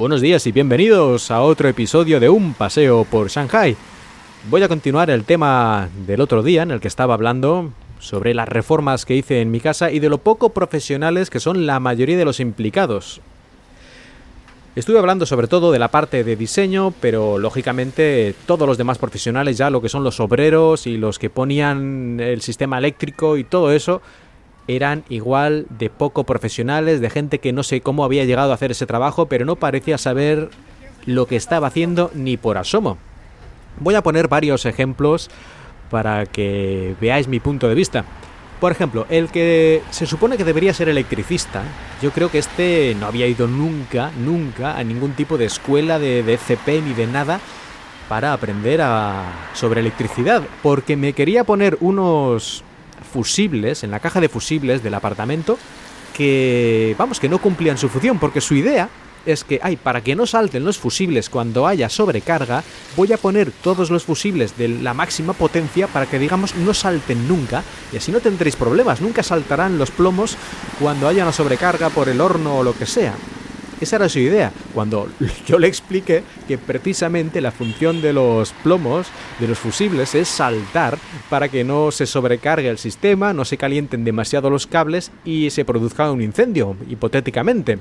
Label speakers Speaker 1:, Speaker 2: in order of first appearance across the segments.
Speaker 1: Buenos días y bienvenidos a otro episodio de Un paseo por Shanghai. Voy a continuar el tema del otro día en el que estaba hablando sobre las reformas que hice en mi casa y de lo poco profesionales que son la mayoría de los implicados. Estuve hablando sobre todo de la parte de diseño, pero lógicamente todos los demás profesionales, ya lo que son los obreros y los que ponían el sistema eléctrico y todo eso, eran igual de poco profesionales, de gente que no sé cómo había llegado a hacer ese trabajo, pero no parecía saber lo que estaba haciendo ni por asomo. Voy a poner varios ejemplos para que veáis mi punto de vista. Por ejemplo, el que se supone que debería ser electricista, yo creo que este no había ido nunca, nunca a ningún tipo de escuela de, de CP ni de nada para aprender a, sobre electricidad, porque me quería poner unos fusibles en la caja de fusibles del apartamento que, vamos, que no cumplían su función, porque su idea es que, ay, para que no salten los fusibles cuando haya sobrecarga, voy a poner todos los fusibles de la máxima potencia para que, digamos, no salten nunca, y así no tendréis problemas, nunca saltarán los plomos cuando haya una sobrecarga por el horno o lo que sea. Esa era su idea, cuando yo le expliqué que precisamente la función de los plomos, de los fusibles, es saltar para que no se sobrecargue el sistema, no se calienten demasiado los cables y se produzca un incendio, hipotéticamente.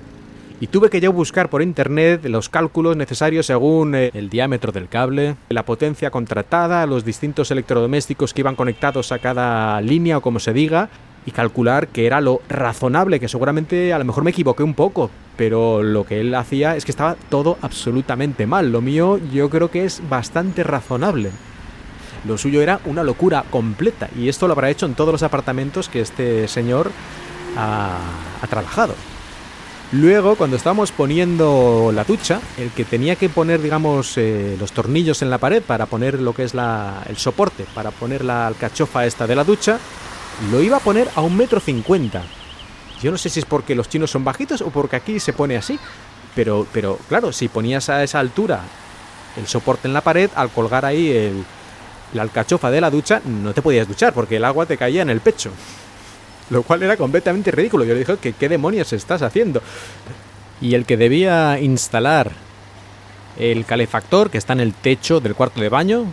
Speaker 1: Y tuve que yo buscar por internet los cálculos necesarios según eh, el diámetro del cable, la potencia contratada, los distintos electrodomésticos que iban conectados a cada línea o como se diga, y calcular que era lo razonable, que seguramente a lo mejor me equivoqué un poco, pero lo que él hacía es que estaba todo absolutamente mal. Lo mío yo creo que es bastante razonable. Lo suyo era una locura completa, y esto lo habrá hecho en todos los apartamentos que este señor ha, trabajado. Luego, cuando estábamos poniendo la ducha, el que tenía que poner, digamos, eh, los tornillos en la pared para poner lo que es la, el soporte, para poner la alcachofa esta de la ducha, lo iba a poner a un metro cincuenta. Yo no sé si es porque los chinos son bajitos o porque aquí se pone así, pero, pero claro, si ponías a esa altura el soporte en la pared, al colgar ahí el, la alcachofa de la ducha, no te podías duchar porque el agua te caía en el pecho lo cual era completamente ridículo. Yo le dije que qué demonios estás haciendo. Y el que debía instalar el calefactor que está en el techo del cuarto de baño,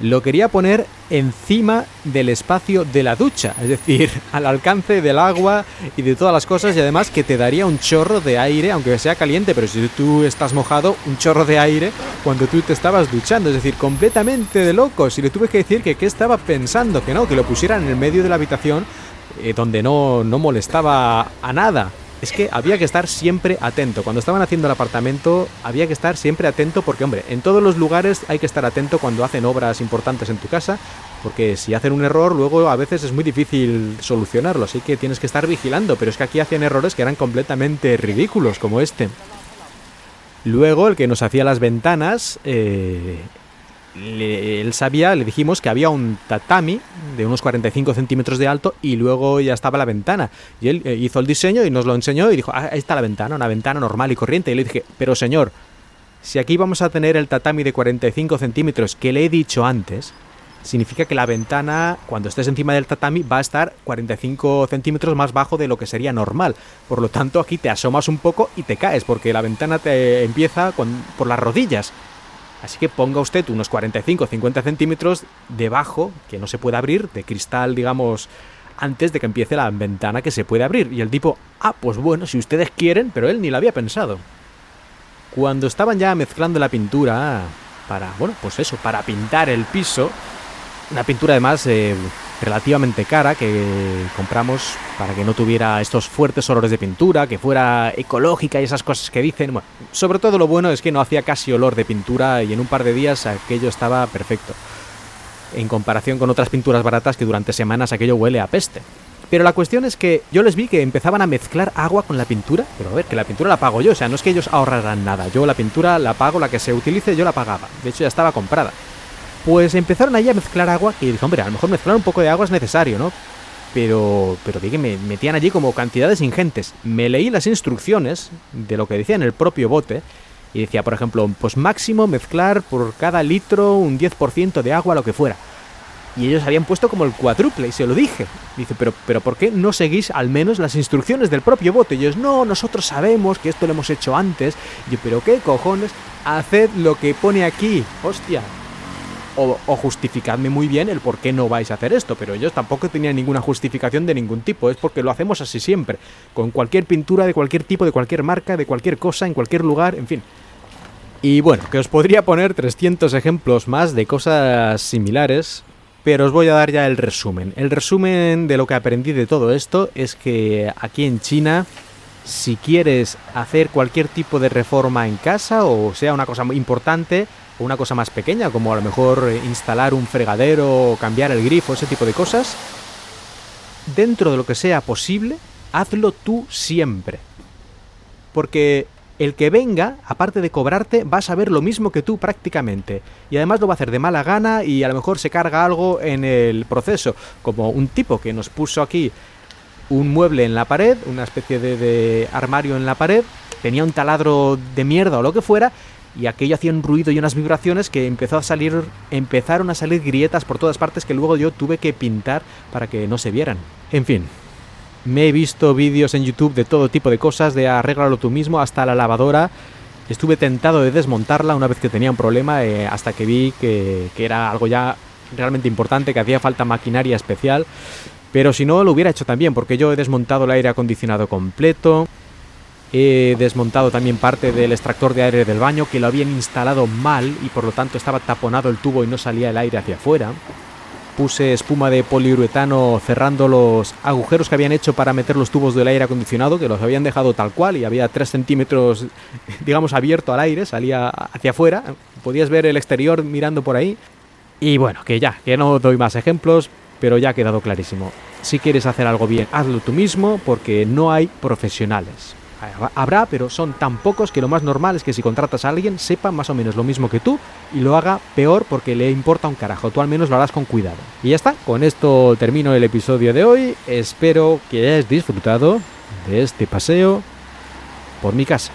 Speaker 1: lo quería poner encima del espacio de la ducha, es decir, al alcance del agua y de todas las cosas y además que te daría un chorro de aire, aunque sea caliente, pero si tú estás mojado, un chorro de aire cuando tú te estabas duchando, es decir, completamente de locos y le tuve que decir que qué estaba pensando, que no, que lo pusieran en el medio de la habitación eh, donde no, no molestaba a nada. Es que había que estar siempre atento. Cuando estaban haciendo el apartamento, había que estar siempre atento porque, hombre, en todos los lugares hay que estar atento cuando hacen obras importantes en tu casa, porque si hacen un error, luego a veces es muy difícil solucionarlo, así que tienes que estar vigilando. Pero es que aquí hacían errores que eran completamente ridículos, como este. Luego, el que nos hacía las ventanas, eh, él sabía, le dijimos que había un tatami de unos 45 centímetros de alto y luego ya estaba la ventana. Y él eh, hizo el diseño y nos lo enseñó y dijo, ah, ahí está la ventana, una ventana normal y corriente. Y le dije, pero señor, si aquí vamos a tener el tatami de 45 centímetros que le he dicho antes, significa que la ventana, cuando estés encima del tatami, va a estar 45 centímetros más bajo de lo que sería normal. Por lo tanto, aquí te asomas un poco y te caes, porque la ventana te empieza por las rodillas. Así que ponga usted unos 45 o 50 centímetros debajo, que no se puede abrir, de cristal, digamos, antes de que empiece la ventana que se puede abrir. Y el tipo, ah, pues bueno, si ustedes quieren, pero él ni lo había pensado. Cuando estaban ya mezclando la pintura para, bueno, pues eso, para pintar el piso, una pintura además eh, relativamente cara que compramos para que no tuviera estos fuertes olores de pintura, que fuera ecológica y esas cosas que dicen. Bueno, sobre todo lo bueno es que no hacía casi olor de pintura y en un par de días aquello estaba perfecto. En comparación con otras pinturas baratas que durante semanas aquello huele a peste. Pero la cuestión es que yo les vi que empezaban a mezclar agua con la pintura. Pero a ver, que la pintura la pago yo, o sea, no es que ellos ahorraran nada. Yo la pintura la pago, la que se utilice yo la pagaba. De hecho ya estaba comprada. Pues empezaron ahí a mezclar agua y dije, hombre, a lo mejor mezclar un poco de agua es necesario, ¿no? Pero, pero que me metían allí como cantidades ingentes. Me leí las instrucciones de lo que decía en el propio bote y decía, por ejemplo, pues máximo mezclar por cada litro un 10% de agua, lo que fuera. y ellos habían puesto como el cuádruple y se lo dije. Dice, pero, pero ¿por qué no seguís al menos las instrucciones del propio bote? Y ellos, no, nosotros sabemos que esto lo hemos hecho antes. Y yo, pero ¿qué cojones? Haced lo que pone aquí, hostia. O, justificadme muy bien el por qué no vais a hacer esto, pero ellos tampoco tenían ninguna justificación de ningún tipo, es porque lo hacemos así siempre, con cualquier pintura de cualquier tipo, de cualquier marca, de cualquier cosa, en cualquier lugar, en fin. Y bueno, que os podría poner 300 ejemplos más de cosas similares, pero os voy a dar ya el resumen. El resumen de lo que aprendí de todo esto es que aquí en China, si quieres hacer cualquier tipo de reforma en casa, o sea una cosa importante, o una cosa más pequeña, como a lo mejor instalar un fregadero o cambiar el grifo, ese tipo de cosas, dentro de lo que sea posible, hazlo tú siempre. Porque el que venga, aparte de cobrarte, va a saber lo mismo que tú prácticamente. Y además lo va a hacer de mala gana y a lo mejor se carga algo en el proceso. Como un tipo que nos puso aquí un mueble en la pared, una especie de, armario en la pared, tenía un taladro de mierda o lo que fuera, y aquello hacía un ruido y unas vibraciones que empezó a salir, empezaron a salir grietas por todas partes que luego yo tuve que pintar para que no se vieran. En fin, me he visto vídeos en YouTube de todo tipo de cosas, de arreglarlo tú mismo, hasta la lavadora. Estuve tentado de desmontarla una vez que tenía un problema, eh, hasta que vi que, que era algo ya realmente importante, que hacía falta maquinaria especial. Pero si no, lo hubiera hecho también, porque yo he desmontado el aire acondicionado completo. He desmontado también parte del extractor de aire del baño, que lo habían instalado mal y por lo tanto estaba taponado el tubo y no salía el aire hacia afuera. Puse espuma de poliuretano cerrando los agujeros que habían hecho para meter los tubos del aire acondicionado, que los habían dejado tal cual y había 3 centímetros, digamos, abierto al aire, salía hacia afuera. Podías ver el exterior mirando por ahí. Y bueno, que ya, que no doy más ejemplos, pero ya ha quedado clarísimo. Si quieres hacer algo bien, hazlo tú mismo porque no hay profesionales. Habrá, pero son tan pocos que lo más normal es que si contratas a alguien sepa más o menos lo mismo que tú y lo haga peor porque le importa un carajo. Tú al menos lo harás con cuidado. Y ya está, con esto termino el episodio de hoy. Espero que hayáis disfrutado de este paseo por mi casa.